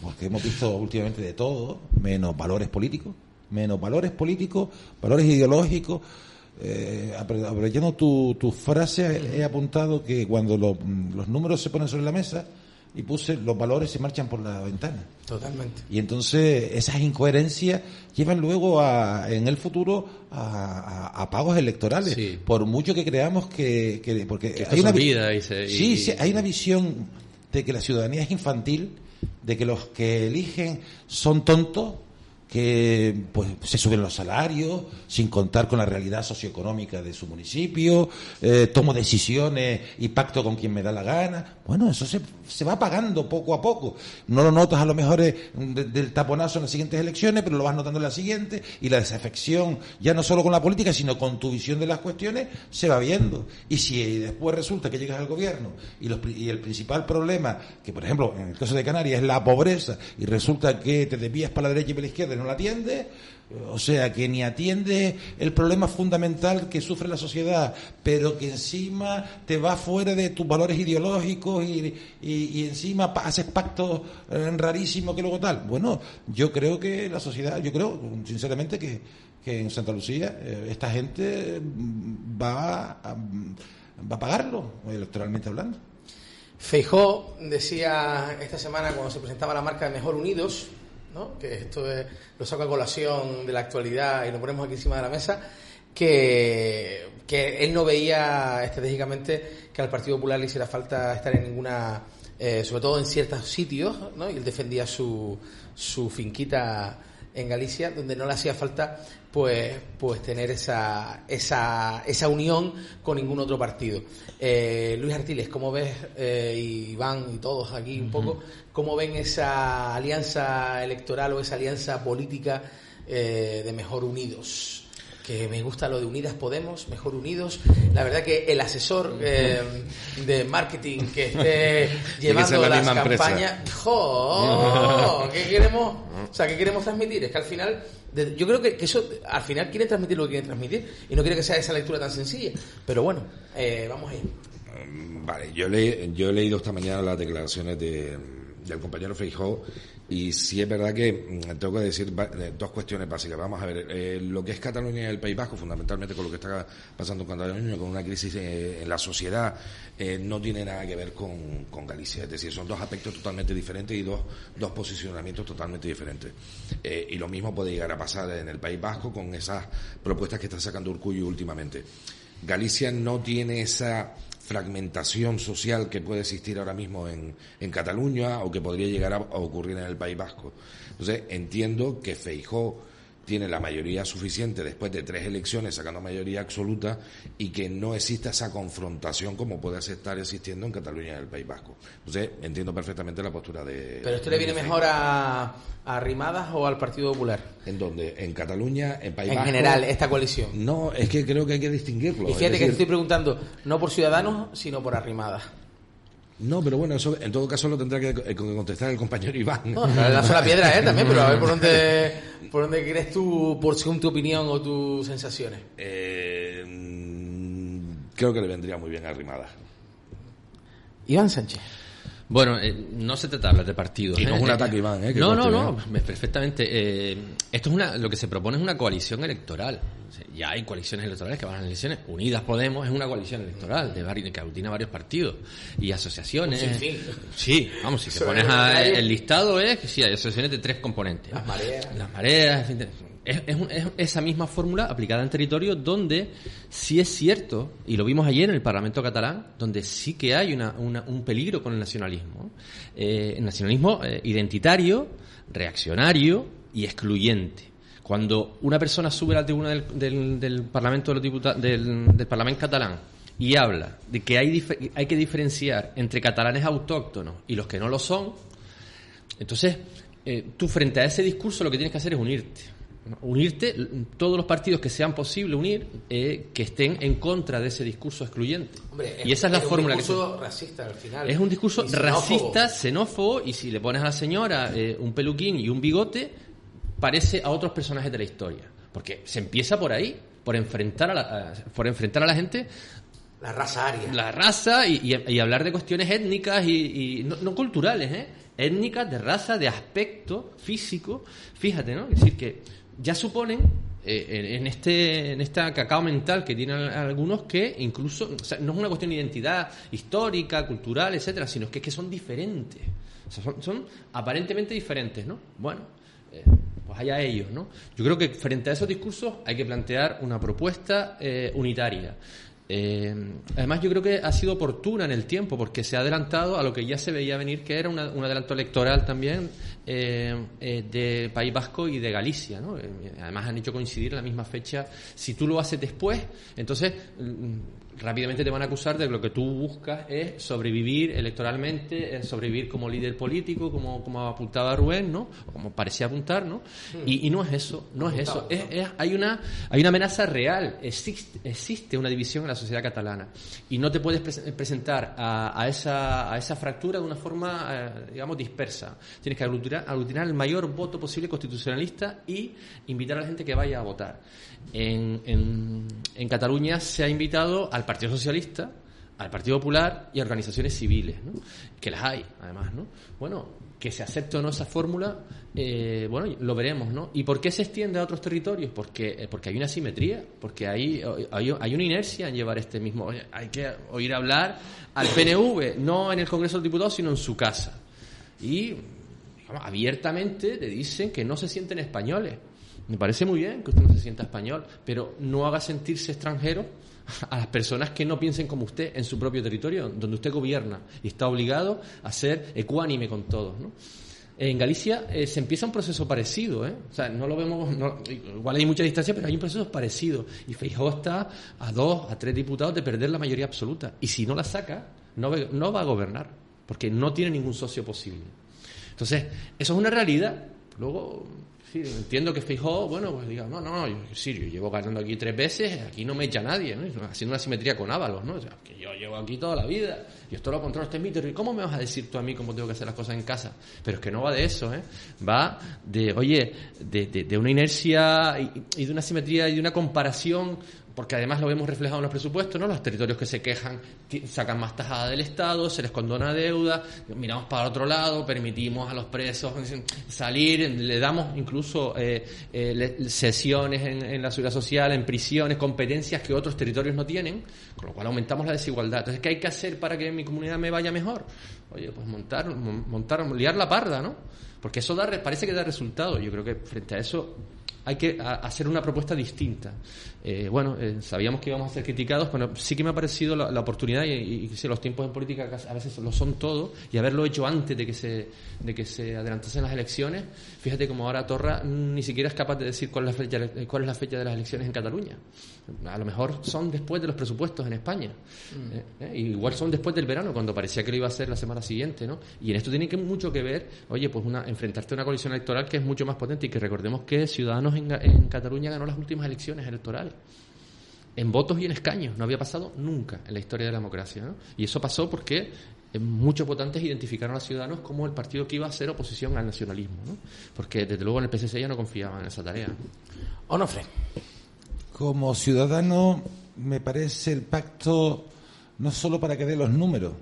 porque hemos visto últimamente de todo, menos valores políticos, menos valores políticos, valores ideológicos. Eh, aprovechando tu, tu frase, he apuntado que cuando lo- los números se ponen sobre la mesa y puse los valores se marchan por la ventana.
Totalmente.
Y entonces esas incoherencias llevan luego a, en el futuro a, a- a pagos electorales.
Sí.
Por mucho que creamos que... que- porque
Que
hay una, vi-
olvida y se- y-
sí, sí, hay una visión de que la ciudadanía es infantil, de que los que eligen son tontos, que pues se suben los salarios sin contar con la realidad socioeconómica de su municipio, eh, tomo decisiones y pacto con quien me da la gana. Bueno, eso se, se va pagando poco a poco. No lo notas a lo mejor eh, de- del taponazo en las siguientes elecciones, pero lo vas notando en las siguientes y la desafección, ya no solo con la política, sino con tu visión de las cuestiones, se va viendo. Y si después resulta que llegas al gobierno y, los y el principal problema, que por ejemplo en el caso de Canarias es la pobreza, y resulta que te desvías para la derecha y para la izquierda y no la atiendes, o sea, que ni atiende el problema fundamental que sufre la sociedad, pero que encima te va fuera de tus valores ideológicos y, y- encima haces pactos eh, rarísimos que luego tal. Bueno, yo creo que la sociedad, yo creo sinceramente que, que en Santa Lucía eh, esta gente mm, va a, va a pagarlo electoralmente hablando.
Feijó decía esta semana cuando se presentaba la marca de Mejor Unidos, ¿no? que esto es- lo saco a colación de la actualidad y lo ponemos aquí encima de la mesa, que, que él no veía estratégicamente que al Partido Popular le hiciera falta estar en ninguna, eh, sobre todo en ciertos sitios, ¿no? y él defendía su, su finquita en Galicia, donde no le hacía falta pues, pues tener esa, esa, esa unión con ningún otro partido. Eh, Luis Artiles, ¿cómo ves, eh, Iván y todos aquí un poco, cómo ven esa alianza electoral o esa alianza política eh, de Mejor Unidos? Que me gusta lo de Unidas Podemos, Mejor Unidos. La verdad que el asesor eh, de marketing que esté llevando
ser la
las campañas ¡Jo! ¿Qué queremos? O sea, ¿qué queremos transmitir? Es que al final, yo creo que, que eso, al final quiere transmitir lo que quiere transmitir y no quiere que sea esa lectura tan sencilla. Pero bueno, eh, vamos ahí.
Mm, Vale, yo, le, yo he leído esta mañana las declaraciones de, del compañero Feijó y sí es verdad que mm, tengo que decir eh, dos cuestiones básicas. Vamos a ver, eh, lo que es Cataluña y el País Vasco, fundamentalmente con lo que está pasando con Cataluña, con una crisis eh, en la sociedad, no tiene nada que ver con, con, Galicia. Es decir, son dos aspectos totalmente diferentes y dos, dos posicionamientos totalmente diferentes. y lo mismo puede llegar a pasar en el País Vasco con esas propuestas que está sacando Urcullo últimamente. Galicia no tiene esa fragmentación social que puede existir ahora mismo en, en Cataluña o que podría llegar a, ocurrir en el País Vasco. Entonces, entiendo que Feijó tiene la mayoría suficiente después de tres elecciones sacando mayoría absoluta y que no exista esa confrontación como puede estar existiendo en Cataluña y en el País Vasco. Entonces, entiendo perfectamente la postura de...
¿Pero esto le viene mejor a, a Rimadas o al Partido Popular?
¿En dónde? ¿En Cataluña? ¿En País
en
Vasco?
En general, esta coalición.
No, es que creo que hay que distinguirlo.
Y fíjate que te estoy preguntando no por Ciudadanos, sino por Arrimadas.
No, pero bueno, eso en todo caso lo tendrá que, eh, contestar el compañero Iván.
No, la sola piedra, ¿eh? También, pero a ver por dónde, por dónde crees tú, por según tu opinión o tus sensaciones.
Eh, mm, creo que le vendría muy bien a Rimada.
Iván Sánchez.
Bueno, eh, no se trata de hablar de partidos.
Y no es un ataque, Iván, ¿eh?
No, no, no, perfectamente. esto es una, lo que se propone es una coalición electoral ya hay coaliciones electorales que van a las elecciones. Unidas Podemos es una coalición electoral de que aglutina varios partidos y asociaciones. Sí, vamos, si te pones a, el listado es que sí, hay asociaciones de tres componentes.
Las mareas.
Las mareas, es, esa misma fórmula aplicada en territorio donde sí es cierto, y lo vimos ayer en el Parlamento catalán, donde sí que hay una, un peligro con el nacionalismo. Eh, el nacionalismo eh, identitario, reaccionario y excluyente. Cuando una persona sube a la tribuna del, Parlamento de los Diputados, del, Parlamento catalán y habla de que hay, hay que diferenciar entre catalanes autóctonos y los que no lo son, entonces eh, tú frente a ese discurso lo que tienes que hacer es unirte. Unirte, todos los partidos que sean posible unir, eh, que estén en contra de ese discurso excluyente. y esa es la fórmula
que. Es un discurso racista al final.
Es un discurso racista, xenófobo, y si le pones a la señora eh, un peluquín y un bigote, parece a otros personajes de la historia. Porque se empieza por ahí, por enfrentar a la, por enfrentar a la gente.
La raza aria.
La raza y, hablar de cuestiones étnicas y, no, culturales, ¿eh? Étnicas, de raza, de aspecto físico. Fíjate, ¿no? Es decir, que ya suponen eh, en, este en esta cacao mental que tienen algunos que incluso no es una cuestión de identidad histórica, cultural, etcétera, sino que, es que son diferentes. son, son aparentemente diferentes, ¿no? Bueno, eh, pues allá ellos, ¿no? Yo creo que frente a esos discursos hay que plantear una propuesta eh, unitaria. Además, yo creo que ha sido oportuna en el tiempo porque se ha adelantado a lo que ya se veía venir, que era un adelanto electoral también de País Vasco y de Galicia. ¿no? además, han hecho coincidir la misma fecha. Si tú lo haces después, entonces mm, rápidamente te van a acusar de que lo que tú buscas es sobrevivir electoralmente, sobrevivir como líder político, como, como apuntaba Rubén, ¿no? O como parecía apuntar, ¿no? Y, no es eso, no es eso. hay, una, hay una amenaza real, existe, existe una división en la sociedad catalana y no te puedes presentar a, a, esa, a esa fractura de una forma, eh, digamos, dispersa. Tienes que aglutinar, aglutinar el mayor voto posible constitucionalista y invitar a la gente que vaya a votar. En, en, en Cataluña se ha invitado al Partido Socialista, al Partido Popular y a organizaciones civiles, que las hay, además. ¿no? Bueno, que se acepte o no esa fórmula, eh, bueno, lo veremos. ¿no? ¿Y por qué se extiende a otros territorios? Porque, eh, porque hay una simetría, porque hay, hay, hay, una inercia en llevar este mismo. Hay que oír hablar al PNV, no en el Congreso de los Diputados, sino en su casa. Y abiertamente le dicen que no se sienten españoles. Me parece muy bien que usted no se sienta español, pero no haga sentirse extranjero a las personas que no piensen como usted en su propio territorio, donde usted gobierna y está obligado a ser ecuánime con todos. ¿no? En Galicia eh, se empieza un proceso parecido, ¿eh? O sea, no lo vemos, igual hay mucha distancia, pero hay un proceso parecido. Y Feijóo está a dos, a tres diputados de perder la mayoría absoluta. Y si no la saca, no, no va a gobernar, porque no tiene ningún socio posible. Entonces, eso es una realidad. Luego, Sí, entiendo que Fijó, bueno, pues diga, no, no, yo, sí, yo llevo ganando aquí tres veces, aquí no me echa nadie, ¿no? haciendo una simetría con Ábalos, ¿no? Que yo llevo aquí toda la vida, y esto lo controlo este mito, ¿y cómo me vas a decir tú a mí cómo tengo que hacer las cosas en casa? Pero es que no va de eso, ¿eh? Va de, oye, de, de, una inercia y, de una simetría y de una comparación porque además lo vemos reflejado en los presupuestos, ¿no? Los territorios que se quejan sacan más tajada del Estado, se les condona deuda, miramos para otro lado, permitimos a los presos salir, le damos incluso eh, eh, sesiones en, la seguridad social, en prisiones, competencias que otros territorios no tienen, con lo cual aumentamos la desigualdad. Entonces, ¿qué hay que hacer para que mi comunidad me vaya mejor? Oye, pues montar, montar, liar la parda, ¿no? Porque eso da, parece que da resultado. Yo creo que frente a eso hay que hacer una propuesta distinta. Eh, bueno, eh, sabíamos que íbamos a ser criticados, pero sí que me ha parecido la, oportunidad, y, los tiempos en política a veces lo son todo, y haberlo hecho antes de que se, de que se adelantasen las elecciones. Fíjate como ahora Torra ni siquiera es capaz de decir cuál es la fecha, cuál es la fecha de las elecciones en Cataluña. A lo mejor son después de los presupuestos en España. Mm. Eh, igual son después del verano, cuando parecía que lo iba a ser la semana siguiente, ¿no? Y en esto tiene que mucho que ver, oye, pues una, enfrentarte a una coalición electoral que es mucho más potente y que recordemos que Ciudadanos en, Cataluña ganó las últimas elecciones electorales en votos y en escaños. No había pasado nunca en la historia de la democracia. ¿no? Y eso pasó porque eh, muchos votantes identificaron a Ciudadanos como el partido que iba a hacer oposición al nacionalismo. ¿no? Porque desde luego en el PSC ya no confiaban en esa tarea.
Onofre.
Como ciudadano, me parece el pacto no solo para que dé los números,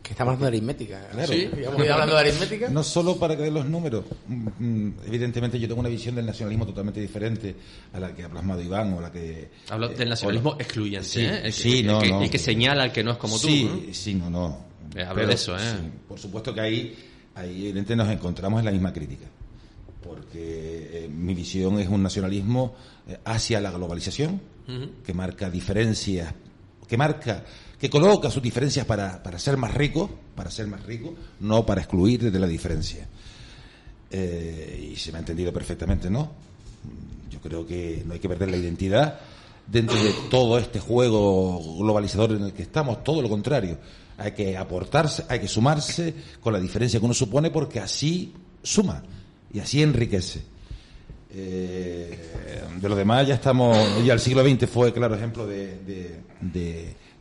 que estamos hablando de aritmética. Claro. ¿Sí? hablando de aritmética?
No solo para que den los números. Mm, mm, evidentemente yo tengo una visión del nacionalismo totalmente diferente a la que ha plasmado Iván o la que...
Hablo del nacionalismo excluyente,
sí,
¿eh? El,
sí, no,
que,
no.
el que señala al que no es como
tú.
Sí,
sí, no, no.
Eh, hablo de eso, ¿eh?
por supuesto que ahí, ahí evidentemente nos encontramos en la misma crítica. Porque eh, mi visión es un nacionalismo eh, hacia la globalización, que marca diferencias, que marca que coloca sus diferencias para, para ser más rico, para ser más rico, no para excluir de la diferencia. Eh, y se me ha entendido perfectamente, ¿no? Yo creo que no hay que perder la identidad dentro de todo este juego globalizador en el que estamos, todo lo contrario. Hay que aportarse, hay que sumarse con la diferencia que uno supone porque así suma y así enriquece. Eh, de lo demás ya estamos, ya el siglo XX fue claro ejemplo de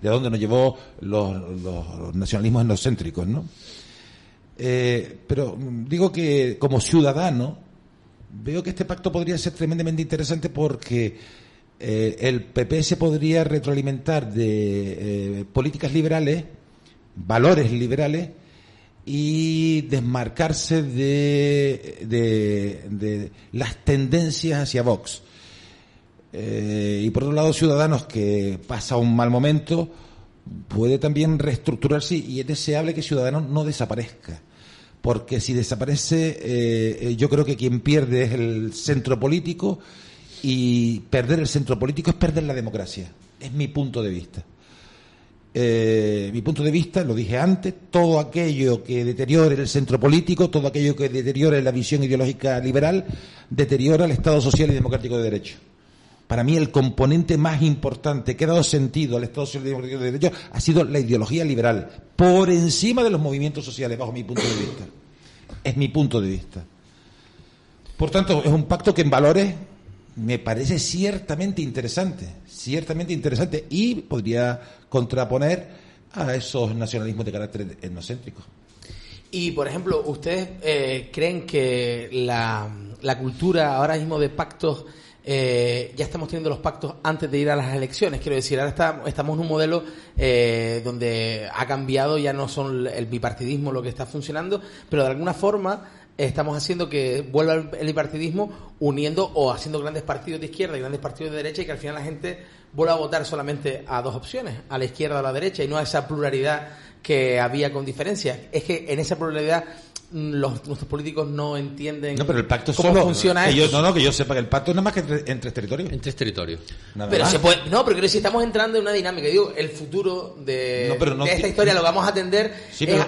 de dónde nos llevó los, nacionalismos endocéntricos, ¿no? Eh, pero digo que como ciudadano veo que este pacto podría ser tremendamente interesante porque eh, el PP se podría retroalimentar de políticas liberales, valores liberales y desmarcarse de, de las tendencias hacia Vox. Eh, y por otro lado, Ciudadanos, que pasa un mal momento, puede también reestructurarse y es deseable que Ciudadanos no desaparezca. Porque si desaparece, eh, eh, yo creo que quien pierde es el centro político y perder el centro político es perder la democracia. Es mi punto de vista. Mi punto de vista, lo dije antes, todo aquello que deteriore el centro político, todo aquello que deteriore la visión ideológica liberal, deteriora el Estado social y democrático de derecho para mí el componente más importante que ha dado sentido al Estado Social Democrático de Derecho ha sido la ideología liberal, por encima de los movimientos sociales, bajo mi punto de vista. Es mi punto de vista. Por tanto, es un pacto que en valores me parece ciertamente interesante, ciertamente interesante y podría contraponer a esos nacionalismos de carácter etnocéntrico.
Y, por ejemplo, ¿ustedes eh, creen que la, cultura ahora mismo de pactos eh, ya estamos teniendo los pactos antes de ir a las elecciones. Quiero decir, ahora estamos en un modelo eh, donde ha cambiado, ya no son el bipartidismo lo que está funcionando, pero de alguna forma estamos haciendo que vuelva el bipartidismo uniendo o haciendo grandes partidos de izquierda y grandes partidos de derecha y que al final la gente vuelva a votar solamente a dos opciones, a la izquierda o a la derecha y no a esa pluralidad que había con diferencia. Es que en esa pluralidad los, nuestros políticos no entienden
no, pero el pacto
cómo funciona
esto. no, no, que yo sepa que el pacto no es más que entre, tres territorios.
En tres territorios.
pero se puede, no, pero creo que si estamos entrando en una dinámica, digo, el futuro de, de esta historia lo vamos a atender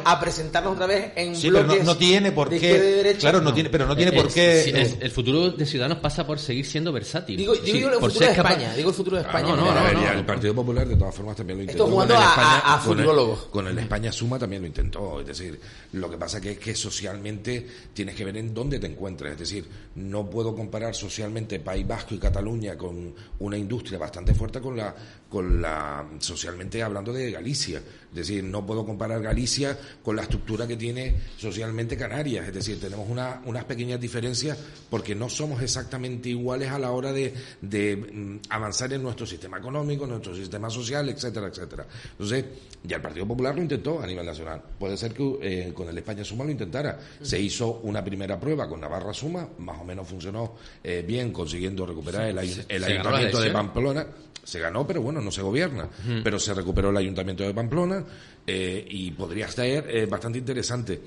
a presentarnos otra vez en
sí, bloques pero no, tiene por qué. claro, no, tiene, pero no tiene por qué.
el, futuro de Ciudadanos pasa por seguir siendo versátil.
Digo, digo el futuro de España. Digo el futuro de España.
No, el Partido Popular de todas formas también lo intentó.
Esto jugando a, futurólogos.
Con el España Suma también lo intentó. Es decir, lo que pasa que es que socialmente tienes que ver en dónde te encuentres. Es decir, no puedo comparar socialmente País Vasco y Cataluña con una industria bastante fuerte con la, con la socialmente hablando de Galicia. Es decir, no puedo comparar Galicia con la estructura que tiene socialmente Canarias. Es decir, tenemos una, unas pequeñas diferencias porque no somos somos exactamente iguales a la hora de, de mm, avanzar en nuestro sistema económico, nuestro sistema social, etcétera, etcétera. Entonces, ya el Partido Popular lo intentó a nivel nacional. Puede ser que eh, con el España Suma lo intentara. Se hizo una primera prueba con Navarra Suma, más o menos funcionó eh, bien, consiguiendo recuperar el, ayuntamiento de. Pamplona. Se ganó, pero bueno, no se gobierna. Pero se recuperó el ayuntamiento de Pamplona eh, y podría ser bastante interesante.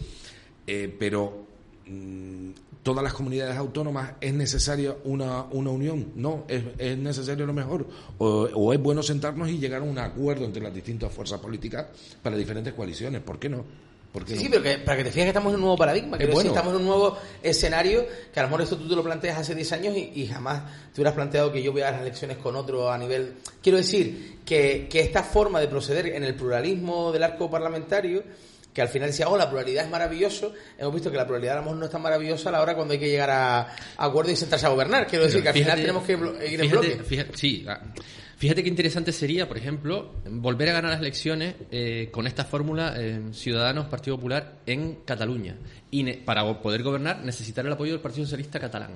Pero mm, todas las comunidades autónomas es necesaria una, una unión, no, es, es necesario lo mejor, o, o es bueno sentarnos y llegar a un acuerdo entre las distintas fuerzas políticas para diferentes coaliciones, ¿por qué no? ¿Por qué
Sí,
no?
sí, pero que, para que te fijes que estamos en un nuevo paradigma, que
Es bueno.
estamos en un nuevo escenario, que a lo mejor esto tú te lo planteas hace 10 años y, y jamás te hubieras planteado que yo voy a las elecciones con otro a nivel... Quiero decir que, que esta forma de proceder en el pluralismo del arco parlamentario, que al final decía, oh, la pluralidad es maravilloso, hemos visto que la pluralidad a lo mejor no es tan maravillosa a la hora cuando hay que llegar a, a acuerdo y sentarse a gobernar. Quiero decir que al final tenemos que ir en
fíjate,
bloque.
fíjate- sí, ah, fíjate qué interesante sería, por ejemplo, volver a ganar las elecciones eh, con esta fórmula eh, Ciudadanos Partido Popular en Cataluña. Y ne- para poder gobernar necesitar el apoyo del Partido Socialista Catalán.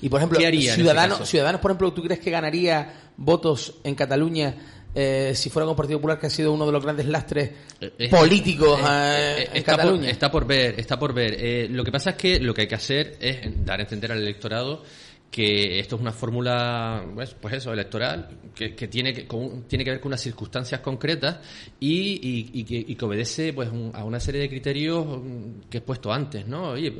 Y por ejemplo,
¿Qué haría
Ciudadanos? Ciudadanos, por ejemplo, ¿tú crees que ganaría votos en Cataluña eh, si fuera con Partido Popular, que ha sido uno de los grandes lastres
Eh, eh,
políticos
eh,
en
está, por,
Cataluña?
está por ver, está por ver. Eh, lo que pasa es que lo que hay que hacer es dar a entender al electorado que esto es una fórmula, pues, pues eso, electoral, que, que tiene que con- tiene que ver con unas circunstancias concretas y, y- y que, y que obedece pues un- a una serie de criterios mm, que he puesto antes, ¿no? Oye,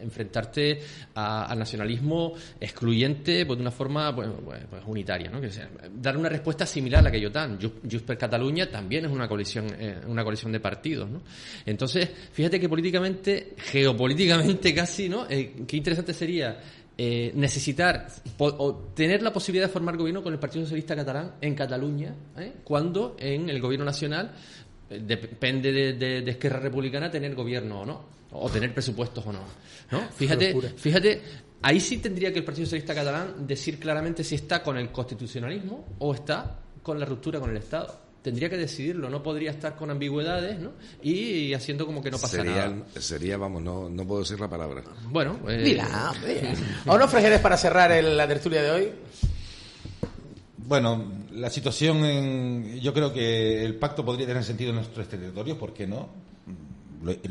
enfrentarte al nacionalismo excluyente pues, de una forma pues, pues, unitaria, ¿no? Que sea, dar una respuesta similar a la que yo dan. Ju- Junts per Catalunya también es una coalición, eh, una coalición de partidos, ¿no? Entonces, fíjate que políticamente, geopolíticamente casi, ¿no? Eh, qué interesante sería eh, necesitar o tener la posibilidad de formar gobierno con el Partido Socialista Catalán en Cataluña, ¿eh? cuando en el gobierno nacional eh, depende de, de, de Esquerra Republicana tener gobierno o no, o tener presupuestos o no. ¿no? Fíjate, fíjate, ahí sí tendría que el Partido Socialista Catalán decir claramente si está con el constitucionalismo o está con la ruptura con el Estado. Tendría que decidirlo, no podría estar con ambigüedades ¿no? y, haciendo como que no pasa
sería,
nada.
sería, vamos, no, no puedo decir la palabra.
Bueno, eh.
¿Vámonos, Frejeres, para cerrar el- la tertulia de hoy?
Bueno, la situación en, yo creo que el pacto podría tener sentido en nuestros territorios, ¿por qué no?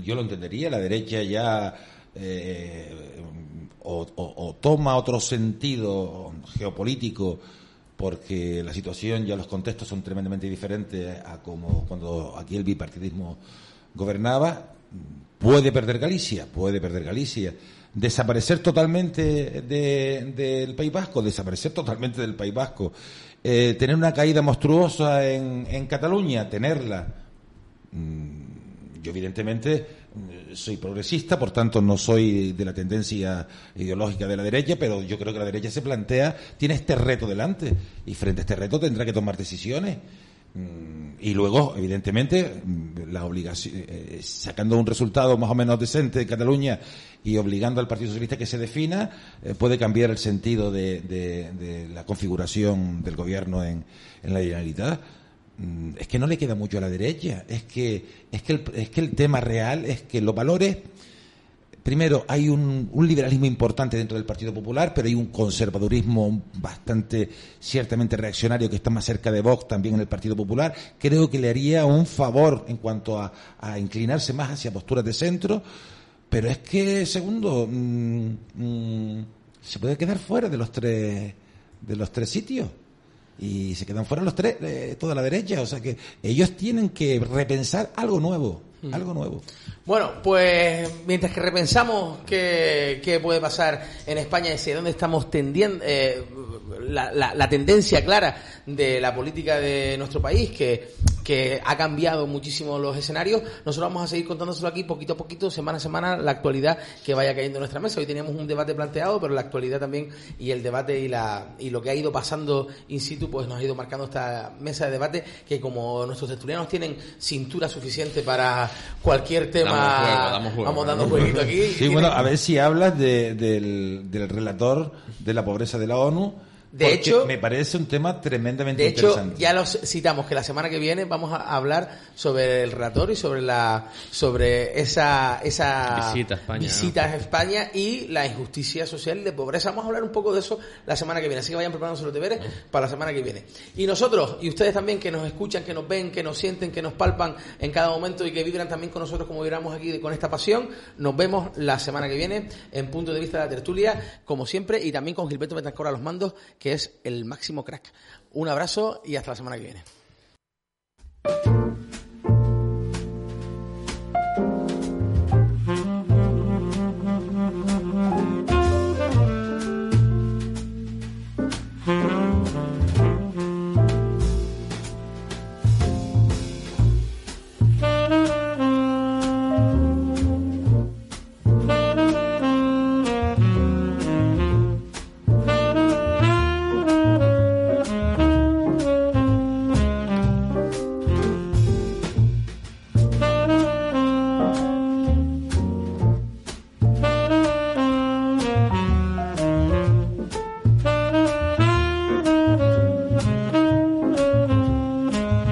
Yo lo entendería, la derecha ya eh, o, o- toma otro sentido geopolítico porque la situación ya los contextos son tremendamente diferentes a como cuando aquí el bipartidismo gobernaba. Puede perder Galicia, puede perder Galicia. Desaparecer totalmente de- del País Vasco, desaparecer totalmente del País Vasco. Eh, tener una caída monstruosa en, en Cataluña, tenerla. Yo evidentemente mm, soy progresista, por tanto no soy de la tendencia ideológica de la derecha, pero yo creo que la derecha se plantea, tiene este reto delante y frente a este reto tendrá que tomar decisiones. Mm, Y luego, evidentemente, mm, la obligación, eh, sacando un resultado más o menos decente de Cataluña y obligando al Partido Socialista que se defina, eh, puede cambiar el sentido de, de- de la configuración del gobierno en, en la Generalitat. Mm, Es que no le queda mucho a la derecha. Es que, es que, el, es que el tema real es que los valores primero, hay un, liberalismo importante dentro del Partido Popular, pero hay un conservadurismo bastante, ciertamente reaccionario que está más cerca de Vox también en el Partido Popular. Creo que le haría un favor en cuanto a, a inclinarse más hacia posturas de centro, pero es que, segundo, mm, mm, se puede quedar fuera de los tres, de los tres sitios. Y se quedan fuera los tres, eh, toda la derecha. O sea que ellos tienen que repensar algo nuevo, algo nuevo.
Bueno, pues mientras que repensamos qué, qué puede pasar en España y hacia dónde estamos tendiendo, eh, la, la- la tendencia clara de la política de nuestro país, que, que ha cambiado muchísimo los escenarios, nosotros vamos a seguir contándoselo aquí poquito a poquito, semana a semana, la actualidad que vaya cayendo en nuestra mesa. Hoy teníamos un debate planteado, pero la actualidad también y el debate y, la, y lo que ha ido pasando in situ, pues nos ha ido marcando esta mesa de debate que como nuestros tertulianos tienen cintura suficiente para cualquier tema,
Damos juego, damos juego.
vamos dando jueguito aquí.
Sí, bueno, a ver si hablas de- del, del relator de la pobreza de la ONU,
De
Porque
hecho,
me parece un tema tremendamente
de hecho,
interesante.
ya los citamos que la semana que viene vamos a hablar sobre el relator y sobre la sobre esa esa
Visita a España,
visita a España y la injusticia social y de pobreza. Vamos a hablar un poco de eso la semana que viene, así que vayan preparándose los deberes para la semana que viene. Y nosotros y ustedes también que nos escuchan, que nos ven, que nos sienten, que nos palpan en cada momento y que vibran también con nosotros como vibramos aquí con esta pasión. Nos vemos la semana que viene en punto de vista de la tertulia, como siempre, y también con Gilberto Betancor a los mandos, que es el máximo crack. Un abrazo y hasta la semana que viene.